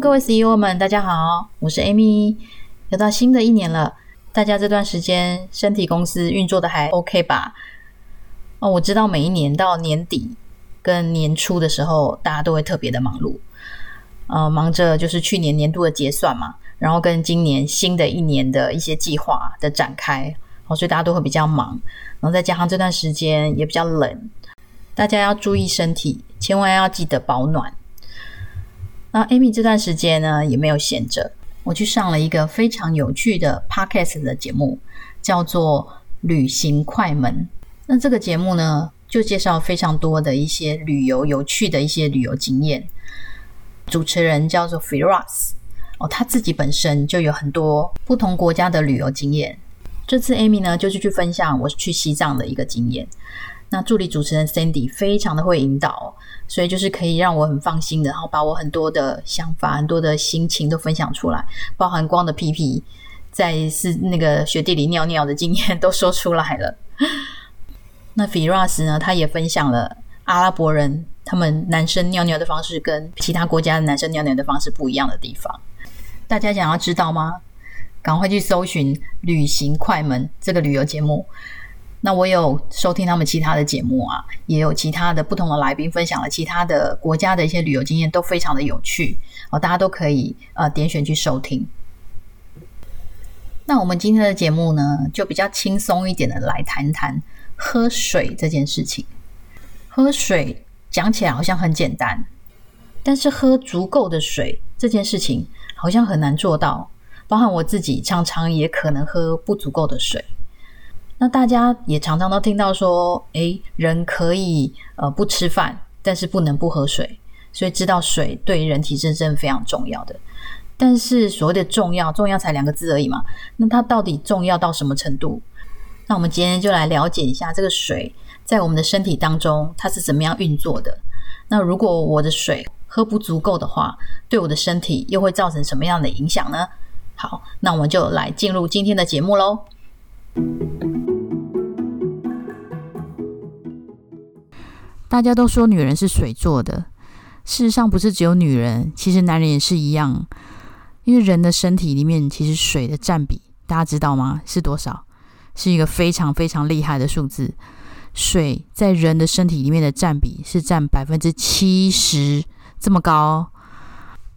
各位 CEO 们，大家好，我是 Amy。又到新的一年了，大家这段时间身体公司运作的还 OK 吧？哦，我知道每一年到年底跟年初的时候，大家都会特别的忙碌，呃，忙着就是去年年度的结算嘛，然后跟今年新的一年的一些计划的展开，哦，所以大家都会比较忙，然后再加上这段时间也比较冷，大家要注意身体，千万要记得保暖。那 Amy 这段时间呢也没有闲着，我去上了一个非常有趣的 Podcast 的节目，叫做《旅行快门》。那这个节目呢，就介绍非常多的一些旅游有趣的一些旅游经验。主持人叫做 Firas，哦，他自己本身就有很多不同国家的旅游经验。这次 Amy 呢，就是去分享我去西藏的一个经验。那助理主持人 Sandy 非常的会引导，所以就是可以让我很放心的，然后把我很多的想法、很多的心情都分享出来，包含光的屁屁在是那个雪地里尿尿的经验都说出来了。那 Firas 呢，他也分享了阿拉伯人他们男生尿尿的方式跟其他国家的男生尿尿的方式不一样的地方，大家想要知道吗？赶快去搜寻《旅行快门》这个旅游节目。那我有收听他们其他的节目啊，也有其他的不同的来宾分享了其他的国家的一些旅游经验，都非常的有趣哦，大家都可以呃点选去收听。那我们今天的节目呢，就比较轻松一点的来谈谈喝水这件事情。喝水讲起来好像很简单，但是喝足够的水这件事情好像很难做到，包含我自己常常也可能喝不足够的水。那大家也常常都听到说，诶，人可以呃不吃饭，但是不能不喝水，所以知道水对人体真正非常重要的。但是所谓的重要，重要才两个字而已嘛。那它到底重要到什么程度？那我们今天就来了解一下这个水在我们的身体当中它是怎么样运作的。那如果我的水喝不足够的话，对我的身体又会造成什么样的影响呢？好，那我们就来进入今天的节目喽。大家都说女人是水做的，事实上不是只有女人，其实男人也是一样。因为人的身体里面其实水的占比，大家知道吗？是多少？是一个非常非常厉害的数字。水在人的身体里面的占比是占百分之七十，这么高。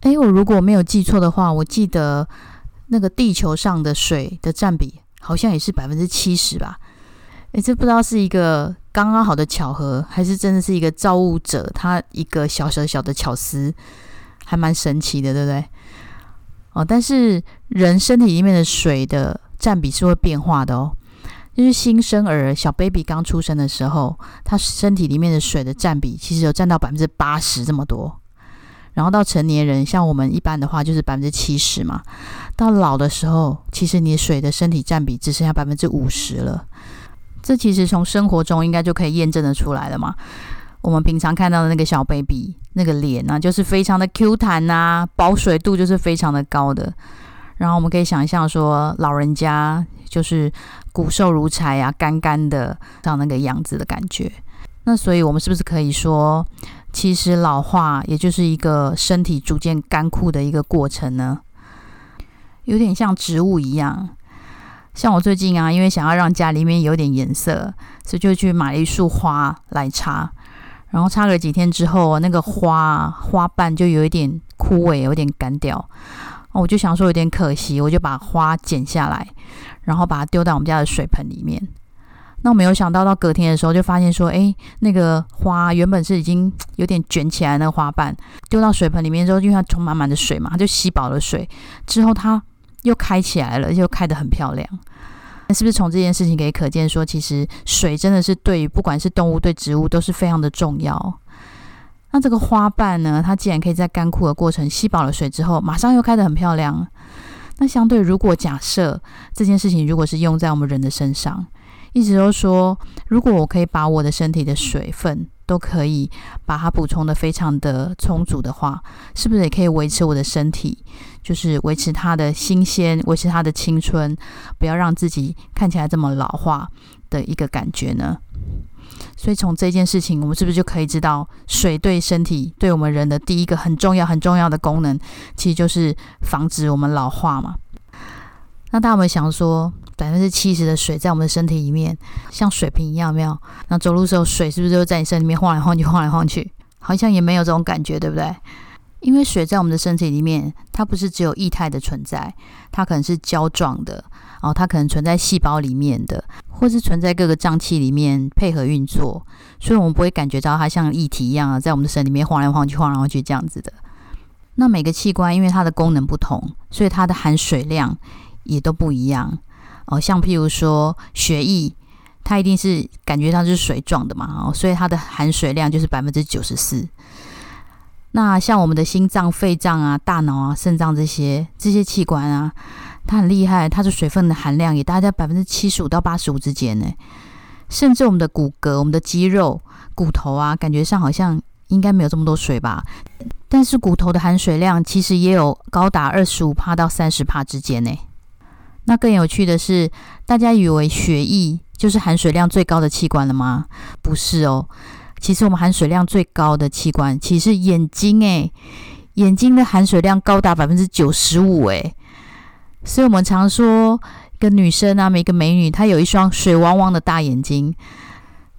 诶，我如果没有记错的话，我记得那个地球上的水的占比好像也是百分之七十吧。诶，这不知道是一个。刚刚好的巧合，还是真的是一个造物者他一个小小小的巧思，还蛮神奇的，对不对？哦，但是人身体里面的水的占比是会变化的哦。就是新生儿小 baby 刚出生的时候，他身体里面的水的占比其实有占到百分之八十这么多。然后到成年人，像我们一般的话就是百分之七十嘛。到老的时候，其实你水的身体占比只剩下百分之五十了。这其实从生活中应该就可以验证的出来了嘛。我们平常看到的那个小 baby 那个脸呢，就是非常的 Q 弹呐，保水度就是非常的高的。然后我们可以想象说，老人家就是骨瘦如柴啊，干干的像那个样子的感觉。那所以我们是不是可以说，其实老化也就是一个身体逐渐干枯的一个过程呢？有点像植物一样。像我最近啊，因为想要让家里面有点颜色，所以就去买了一束花来插。然后插了几天之后，那个花花瓣就有一点枯萎，有点干掉。我就想说有点可惜，我就把花剪下来，然后把它丢到我们家的水盆里面。那我没有想到，到隔天的时候就发现说，哎，那个花原本是已经 有点卷起来，那个花瓣丢到水盆里面之后，因为它充满满的水嘛，它就吸饱了水之后，它。又开起来了，又开得很漂亮。那是不是从这件事情可以可见，说其实水真的是对于不管是动物对植物都是非常的重要。那这个花瓣呢，它既然可以在干枯的过程吸饱了水之后，马上又开得很漂亮。那相对，如果假设这件事情如果是用在我们人的身上，一直都说，如果我可以把我的身体的水分都可以把它补充的非常的充足的话，是不是也可以维持我的身体？就是维持它的新鲜，维持它的青春，不要让自己看起来这么老化的一个感觉呢。所以从这件事情，我们是不是就可以知道，水对身体、对我们人的第一个很重要、很重要的功能，其实就是防止我们老化嘛？那大家有没有想说，百分之七十的水在我们的身体里面，像水瓶一样，没有？那走路时候，水是不是就在你身里面晃来晃去、晃来晃去？好像也没有这种感觉，对不对？因为水在我们的身体里面，它不是只有液态的存在，它可能是胶状的，哦，它可能存在细胞里面的，或是存在各个脏器里面配合运作，所以我们不会感觉到它像液体一样啊，在我们的身里面晃来晃去、晃来晃去这样子的。那每个器官因为它的功能不同，所以它的含水量。也都不一样哦，像譬如说血液，它一定是感觉上是水状的嘛，哦，所以它的含水量就是百分之九十四。那像我们的心脏、肺脏啊、大脑啊、肾脏这些这些器官啊，它很厉害，它的水分的含量也大概在百分之七十五到八十五之间呢。甚至我们的骨骼、我们的肌肉、骨头啊，感觉上好像应该没有这么多水吧，但是骨头的含水量其实也有高达二十五帕到三十帕之间呢。那更有趣的是，大家以为血液就是含水量最高的器官了吗？不是哦，其实我们含水量最高的器官其实眼睛诶，眼睛的含水量高达百分之九十五诶。所以我们常说，一个女生啊，每个美女她有一双水汪汪的大眼睛，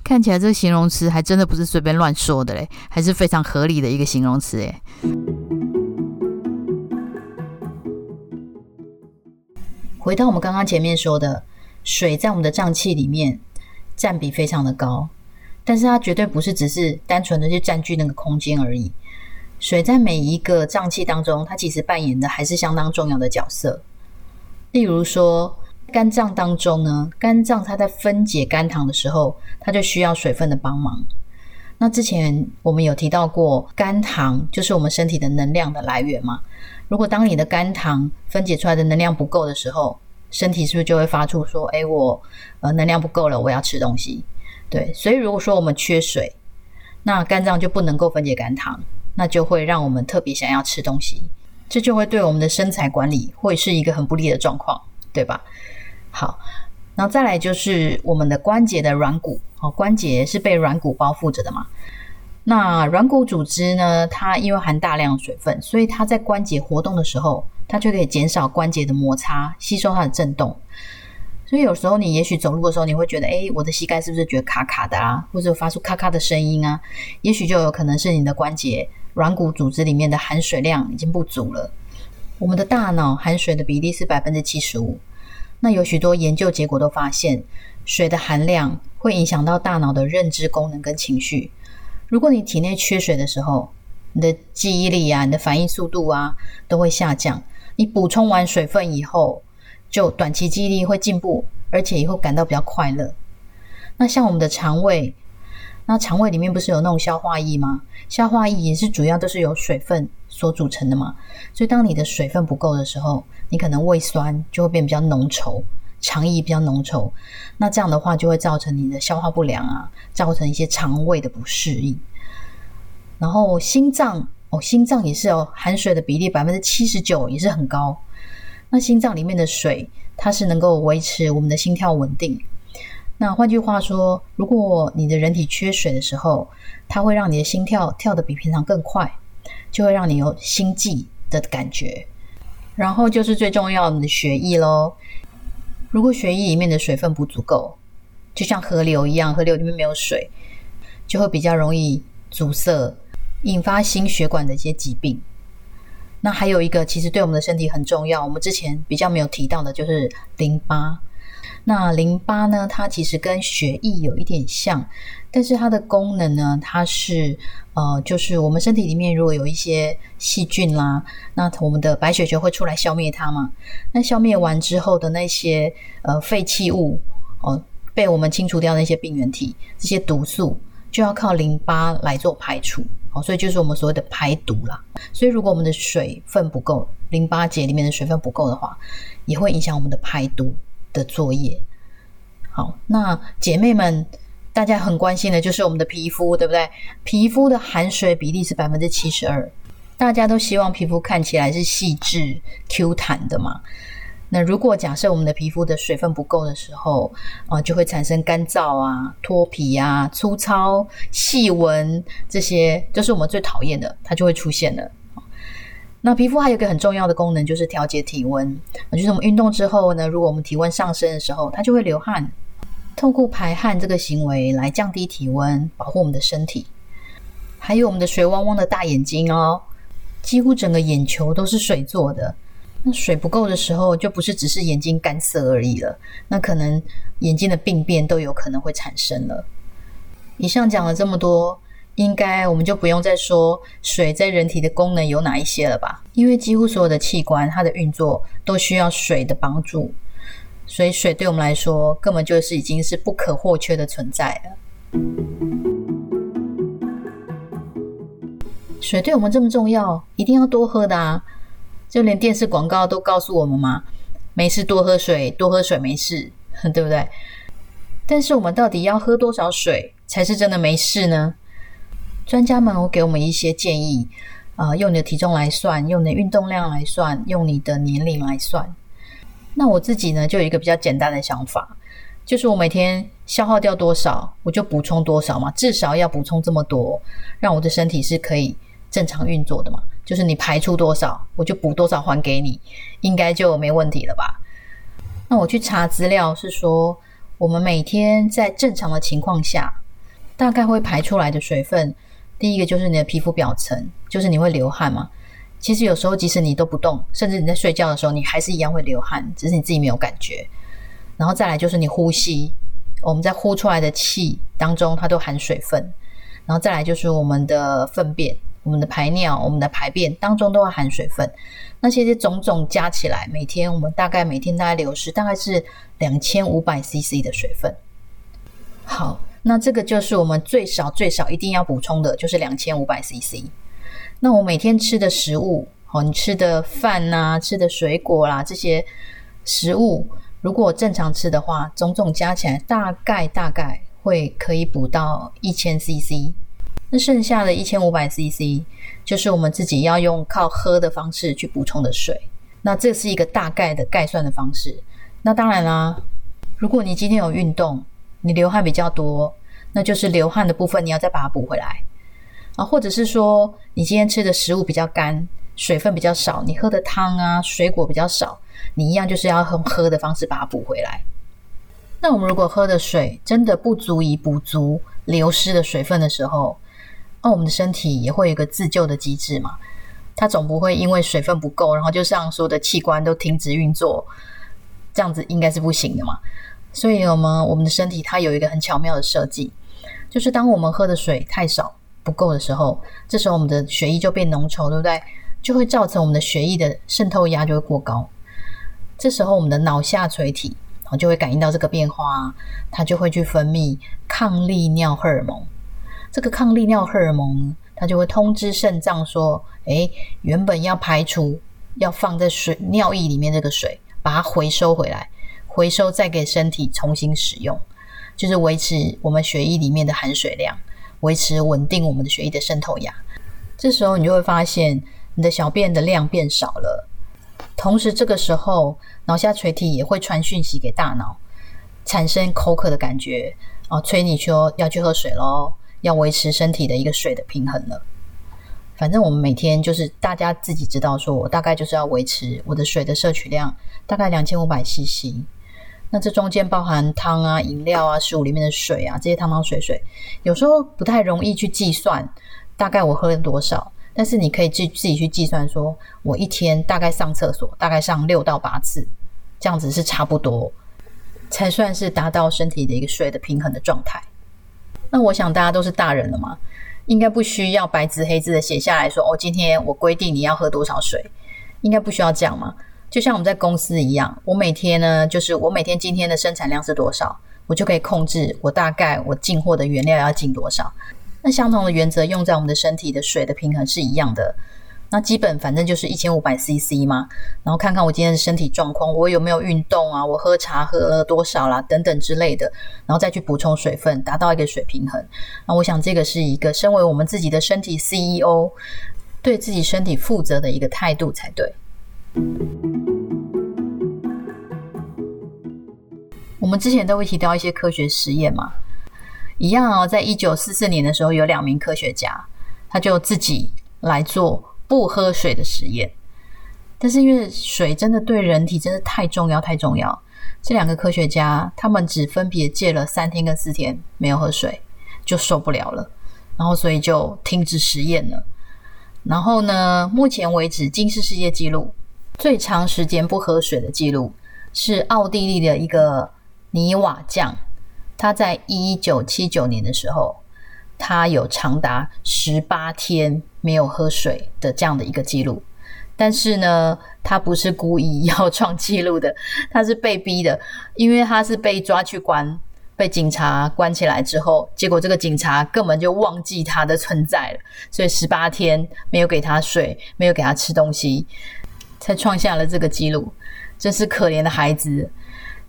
看起来这个形容词还真的不是随便乱说的嘞，还是非常合理的一个形容词诶。回到我们刚刚前面说的，水在我们的脏器里面占比非常的高，但是它绝对不是只是单纯的去占据那个空间而已。水在每一个脏器当中，它其实扮演的还是相当重要的角色。例如说，肝脏当中呢，肝脏它在分解肝糖的时候，它就需要水分的帮忙。那之前我们有提到过，肝糖就是我们身体的能量的来源嘛。如果当你的肝糖分解出来的能量不够的时候，身体是不是就会发出说：“哎，我呃能量不够了，我要吃东西。”对，所以如果说我们缺水，那肝脏就不能够分解肝糖，那就会让我们特别想要吃东西，这就会对我们的身材管理会是一个很不利的状况，对吧？好，然后再来就是我们的关节的软骨，哦，关节是被软骨包覆着的嘛。那软骨组织呢？它因为含大量水分，所以它在关节活动的时候，它就可以减少关节的摩擦，吸收它的震动。所以有时候你也许走路的时候，你会觉得，哎，我的膝盖是不是觉得卡卡的啊？或者发出咔咔的声音啊？也许就有可能是你的关节软骨组织里面的含水量已经不足了。我们的大脑含水的比例是百分之七十五。那有许多研究结果都发现，水的含量会影响到大脑的认知功能跟情绪。如果你体内缺水的时候，你的记忆力啊、你的反应速度啊都会下降。你补充完水分以后，就短期记忆力会进步，而且以后感到比较快乐。那像我们的肠胃，那肠胃里面不是有那种消化液吗？消化液也是主要都是由水分所组成的嘛。所以当你的水分不够的时候，你可能胃酸就会变比较浓稠。肠液比较浓稠，那这样的话就会造成你的消化不良啊，造成一些肠胃的不适应。然后心脏哦，心脏也是哦，含水的比例百分之七十九也是很高。那心脏里面的水，它是能够维持我们的心跳稳定。那换句话说，如果你的人体缺水的时候，它会让你的心跳跳得比平常更快，就会让你有心悸的感觉。然后就是最重要的血液喽。如果血液里面的水分不足够，就像河流一样，河流里面没有水，就会比较容易阻塞，引发心血管的一些疾病。那还有一个，其实对我们的身体很重要，我们之前比较没有提到的，就是淋巴。那淋巴呢？它其实跟血液有一点像，但是它的功能呢，它是呃，就是我们身体里面如果有一些细菌啦，那我们的白血球会出来消灭它嘛。那消灭完之后的那些呃废弃物哦，被我们清除掉那些病原体，这些毒素就要靠淋巴来做排除哦，所以就是我们所谓的排毒啦。所以如果我们的水分不够，淋巴结里面的水分不够的话，也会影响我们的排毒。的作业，好，那姐妹们，大家很关心的就是我们的皮肤，对不对？皮肤的含水比例是百分之七十二，大家都希望皮肤看起来是细致、Q 弹的嘛。那如果假设我们的皮肤的水分不够的时候，啊，就会产生干燥啊、脱皮啊、粗糙、细纹，这些都是我们最讨厌的，它就会出现了。那皮肤还有一个很重要的功能，就是调节体温。就是我们运动之后呢，如果我们体温上升的时候，它就会流汗，透过排汗这个行为来降低体温，保护我们的身体。还有我们的水汪汪的大眼睛哦，几乎整个眼球都是水做的。那水不够的时候，就不是只是眼睛干涩而已了，那可能眼睛的病变都有可能会产生了。以上讲了这么多。应该我们就不用再说水在人体的功能有哪一些了吧？因为几乎所有的器官它的运作都需要水的帮助，所以水对我们来说根本就是已经是不可或缺的存在了。水对我们这么重要，一定要多喝的啊！就连电视广告都告诉我们嘛，没事多喝水，多喝水没事，对不对？但是我们到底要喝多少水才是真的没事呢？专家们会给我们一些建议，啊，用你的体重来算，用你的运动量来算，用你的年龄来算。那我自己呢，就有一个比较简单的想法，就是我每天消耗掉多少，我就补充多少嘛，至少要补充这么多，让我的身体是可以正常运作的嘛。就是你排出多少，我就补多少还给你，应该就没问题了吧？那我去查资料是说，我们每天在正常的情况下，大概会排出来的水分。第一个就是你的皮肤表层，就是你会流汗嘛。其实有时候即使你都不动，甚至你在睡觉的时候，你还是一样会流汗，只是你自己没有感觉。然后再来就是你呼吸，我们在呼出来的气当中，它都含水分。然后再来就是我们的粪便、我们的排尿、我们的排便当中都会含水分。那些些种种加起来，每天我们大概每天大概流失大概是两千五百 CC 的水分。好。那这个就是我们最少最少一定要补充的，就是两千五百 CC。那我每天吃的食物，哦，你吃的饭呐，吃的水果啦，这些食物，如果正常吃的话，种种加起来，大概大概会可以补到一千 CC。那剩下的一千五百 CC，就是我们自己要用靠喝的方式去补充的水。那这是一个大概的概算的方式。那当然啦，如果你今天有运动，你流汗比较多，那就是流汗的部分，你要再把它补回来啊，或者是说你今天吃的食物比较干，水分比较少，你喝的汤啊、水果比较少，你一样就是要用喝的方式把它补回来。那我们如果喝的水真的不足以补足流失的水分的时候，那我们的身体也会有一个自救的机制嘛，它总不会因为水分不够，然后就像所有的器官都停止运作，这样子应该是不行的嘛。所以，我们我们的身体它有一个很巧妙的设计，就是当我们喝的水太少不够的时候，这时候我们的血液就变浓稠，对不对？就会造成我们的血液的渗透压就会过高。这时候，我们的脑下垂体啊就会感应到这个变化，它就会去分泌抗利尿荷尔蒙。这个抗利尿荷尔蒙，它就会通知肾脏说：“诶，原本要排除要放在水尿液里面这个水，把它回收回来。”回收再给身体重新使用，就是维持我们血液里面的含水量，维持稳定我们的血液的渗透压。这时候你就会发现你的小便的量变少了，同时这个时候脑下垂体也会传讯息给大脑，产生口渴的感觉哦，催你说要去喝水喽，要维持身体的一个水的平衡了。反正我们每天就是大家自己知道，说我大概就是要维持我的水的摄取量，大概两千五百 CC。那这中间包含汤啊、饮料啊、食物里面的水啊，这些汤汤水水，有时候不太容易去计算大概我喝了多少。但是你可以自自己去计算，说我一天大概上厕所大概上六到八次，这样子是差不多，才算是达到身体的一个水的平衡的状态。那我想大家都是大人了嘛，应该不需要白纸黑字的写下来说，哦，今天我规定你要喝多少水，应该不需要这样嘛。就像我们在公司一样，我每天呢，就是我每天今天的生产量是多少，我就可以控制我大概我进货的原料要进多少。那相同的原则用在我们的身体的水的平衡是一样的。那基本反正就是一千五百 CC 嘛，然后看看我今天的身体状况，我有没有运动啊，我喝茶喝了多少啦，等等之类的，然后再去补充水分，达到一个水平衡。那我想这个是一个身为我们自己的身体 CEO，对自己身体负责的一个态度才对。我们之前都会提到一些科学实验嘛，一样哦，在一九四四年的时候，有两名科学家，他就自己来做不喝水的实验。但是因为水真的对人体真的太重要太重要，这两个科学家他们只分别戒了三天跟四天没有喝水，就受不了了，然后所以就停止实验了。然后呢，目前为止，金氏世界纪录最长时间不喝水的记录是奥地利的一个。泥瓦匠，他在一九七九年的时候，他有长达十八天没有喝水的这样的一个记录。但是呢，他不是故意要创记录的，他是被逼的，因为他是被抓去关，被警察关起来之后，结果这个警察根本就忘记他的存在了，所以十八天没有给他水，没有给他吃东西，才创下了这个记录。真是可怜的孩子。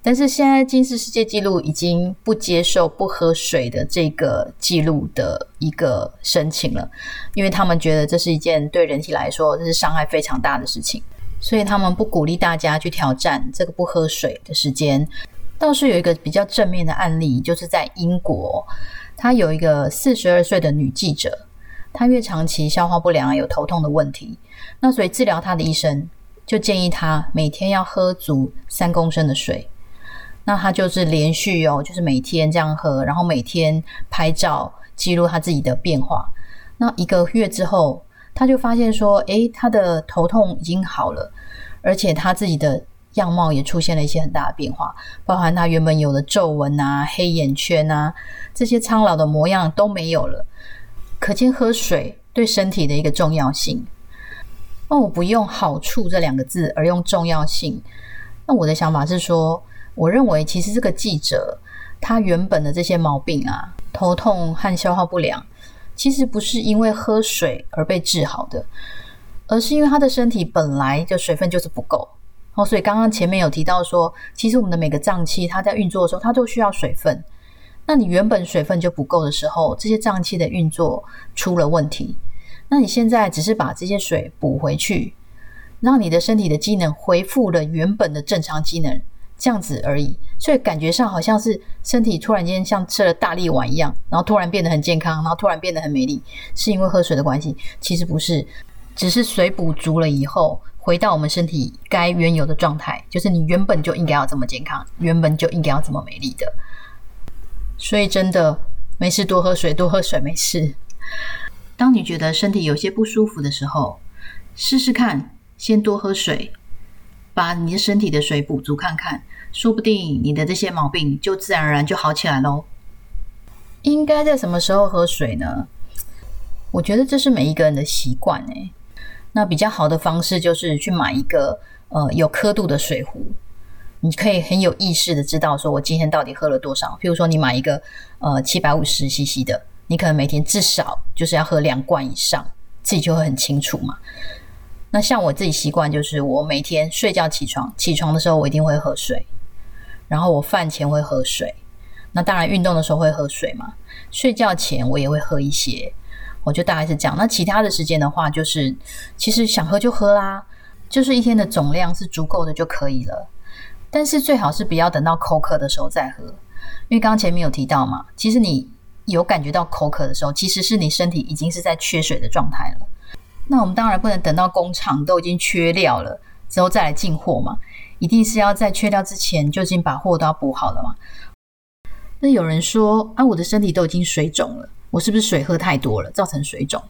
但是现在金氏世界纪录已经不接受不喝水的这个记录的一个申请了，因为他们觉得这是一件对人体来说这是伤害非常大的事情，所以他们不鼓励大家去挑战这个不喝水的时间。倒是有一个比较正面的案例，就是在英国，他有一个四十二岁的女记者，她因为长期消化不良有头痛的问题，那所以治疗她的医生就建议他每天要喝足三公升的水。那他就是连续哦，就是每天这样喝，然后每天拍照记录他自己的变化。那一个月之后，他就发现说，诶，他的头痛已经好了，而且他自己的样貌也出现了一些很大的变化，包含他原本有的皱纹啊、黑眼圈啊这些苍老的模样都没有了。可见喝水对身体的一个重要性。那我不用好处这两个字，而用重要性。那我的想法是说。我认为，其实这个记者他原本的这些毛病啊，头痛和消化不良，其实不是因为喝水而被治好的，而是因为他的身体本来就水分就是不够。哦，所以刚刚前面有提到说，其实我们的每个脏器它在运作的时候，它都需要水分。那你原本水分就不够的时候，这些脏器的运作出了问题。那你现在只是把这些水补回去，让你的身体的机能恢复了原本的正常机能。这样子而已，所以感觉上好像是身体突然间像吃了大力丸一样，然后突然变得很健康，然后突然变得很美丽，是因为喝水的关系？其实不是，只是水补足了以后，回到我们身体该原有的状态，就是你原本就应该要这么健康，原本就应该要这么美丽的。所以真的没事，多喝水，多喝水没事。当你觉得身体有些不舒服的时候，试试看，先多喝水。把你的身体的水补足看看，说不定你的这些毛病就自然而然就好起来喽。应该在什么时候喝水呢？我觉得这是每一个人的习惯诶。那比较好的方式就是去买一个呃有刻度的水壶，你可以很有意识的知道说我今天到底喝了多少。譬如说你买一个呃七百五十 CC 的，你可能每天至少就是要喝两罐以上，自己就会很清楚嘛。那像我自己习惯，就是我每天睡觉起床，起床的时候我一定会喝水，然后我饭前会喝水，那当然运动的时候会喝水嘛。睡觉前我也会喝一些，我就大概是这样。那其他的时间的话，就是其实想喝就喝啦，就是一天的总量是足够的就可以了。但是最好是不要等到口渴的时候再喝，因为刚刚前面有提到嘛，其实你有感觉到口渴的时候，其实是你身体已经是在缺水的状态了。那我们当然不能等到工厂都已经缺料了之后再来进货嘛，一定是要在缺料之前就已经把货都要补好了嘛。那有人说啊，我的身体都已经水肿了，我是不是水喝太多了造成水肿？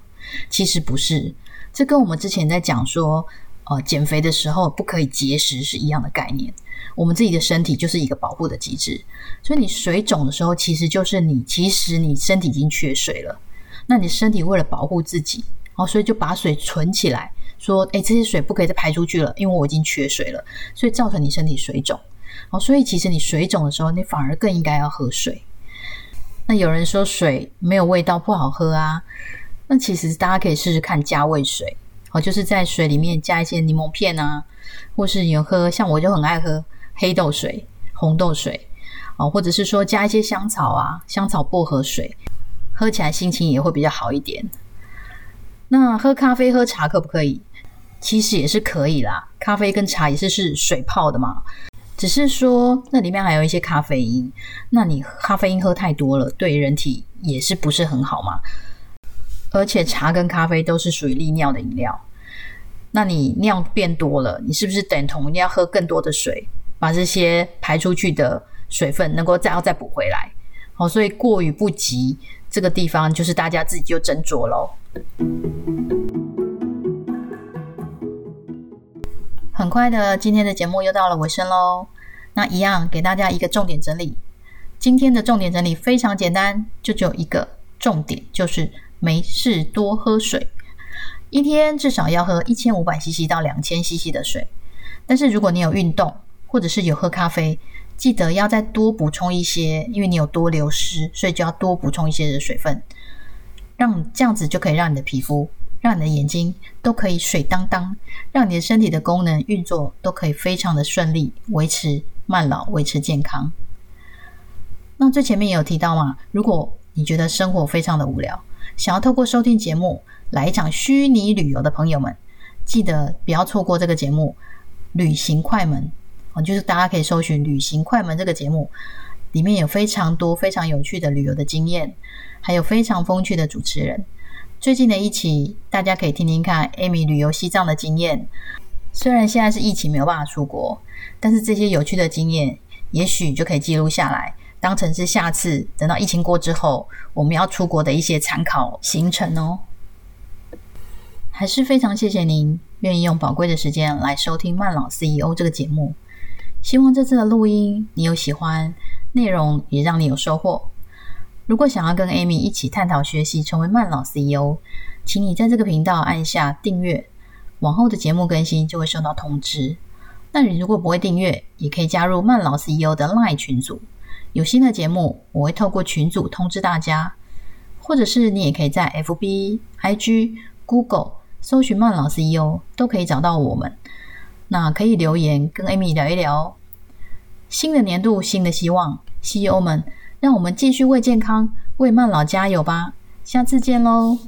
其实不是，这跟我们之前在讲说，呃，减肥的时候不可以节食是一样的概念。我们自己的身体就是一个保护的机制，所以你水肿的时候，其实就是你其实你身体已经缺水了，那你身体为了保护自己。哦，所以就把水存起来，说，哎，这些水不可以再排出去了，因为我已经缺水了，所以造成你身体水肿。哦，所以其实你水肿的时候，你反而更应该要喝水。那有人说水没有味道不好喝啊，那其实大家可以试试看加味水，哦，就是在水里面加一些柠檬片啊，或是有喝，像我就很爱喝黑豆水、红豆水，哦，或者是说加一些香草啊、香草薄荷水，喝起来心情也会比较好一点。那喝咖啡、喝茶可不可以？其实也是可以啦。咖啡跟茶也是是水泡的嘛。只是说那里面还有一些咖啡因，那你咖啡因喝太多了，对人体也是不是很好嘛？而且茶跟咖啡都是属于利尿的饮料，那你尿变多了，你是不是等同要喝更多的水，把这些排出去的水分能够再要再补回来？好，所以过于不及这个地方，就是大家自己就斟酌喽。很快的，今天的节目又到了尾声喽。那一样给大家一个重点整理。今天的重点整理非常简单，就只有一个重点，就是没事多喝水，一天至少要喝一千五百 CC 到两千 CC 的水。但是如果你有运动，或者是有喝咖啡，记得要再多补充一些，因为你有多流失，所以就要多补充一些的水分，让这样子就可以让你的皮肤。让你的眼睛都可以水当当，让你的身体的功能运作都可以非常的顺利，维持慢老，维持健康。那最前面也有提到嘛，如果你觉得生活非常的无聊，想要透过收听节目来一场虚拟旅游的朋友们，记得不要错过这个节目《旅行快门》就是大家可以搜寻《旅行快门》这个节目，里面有非常多非常有趣的旅游的经验，还有非常风趣的主持人。最近的一期，大家可以听听看 Amy 旅游西藏的经验。虽然现在是疫情没有办法出国，但是这些有趣的经验，也许就可以记录下来，当成是下次等到疫情过之后，我们要出国的一些参考行程哦。还是非常谢谢您愿意用宝贵的时间来收听慢老 CEO 这个节目。希望这次的录音你有喜欢，内容也让你有收获。如果想要跟 Amy 一起探讨学习，成为慢老 CEO，请你在这个频道按下订阅，往后的节目更新就会收到通知。那你如果不会订阅，也可以加入慢老 CEO 的 Line 群组，有新的节目我会透过群组通知大家。或者是你也可以在 FB、IG、Google 搜寻慢老 CEO，都可以找到我们。那可以留言跟 Amy 聊一聊。新的年度，新的希望，CEO 们。让我们继续为健康、为慢老加油吧！下次见喽。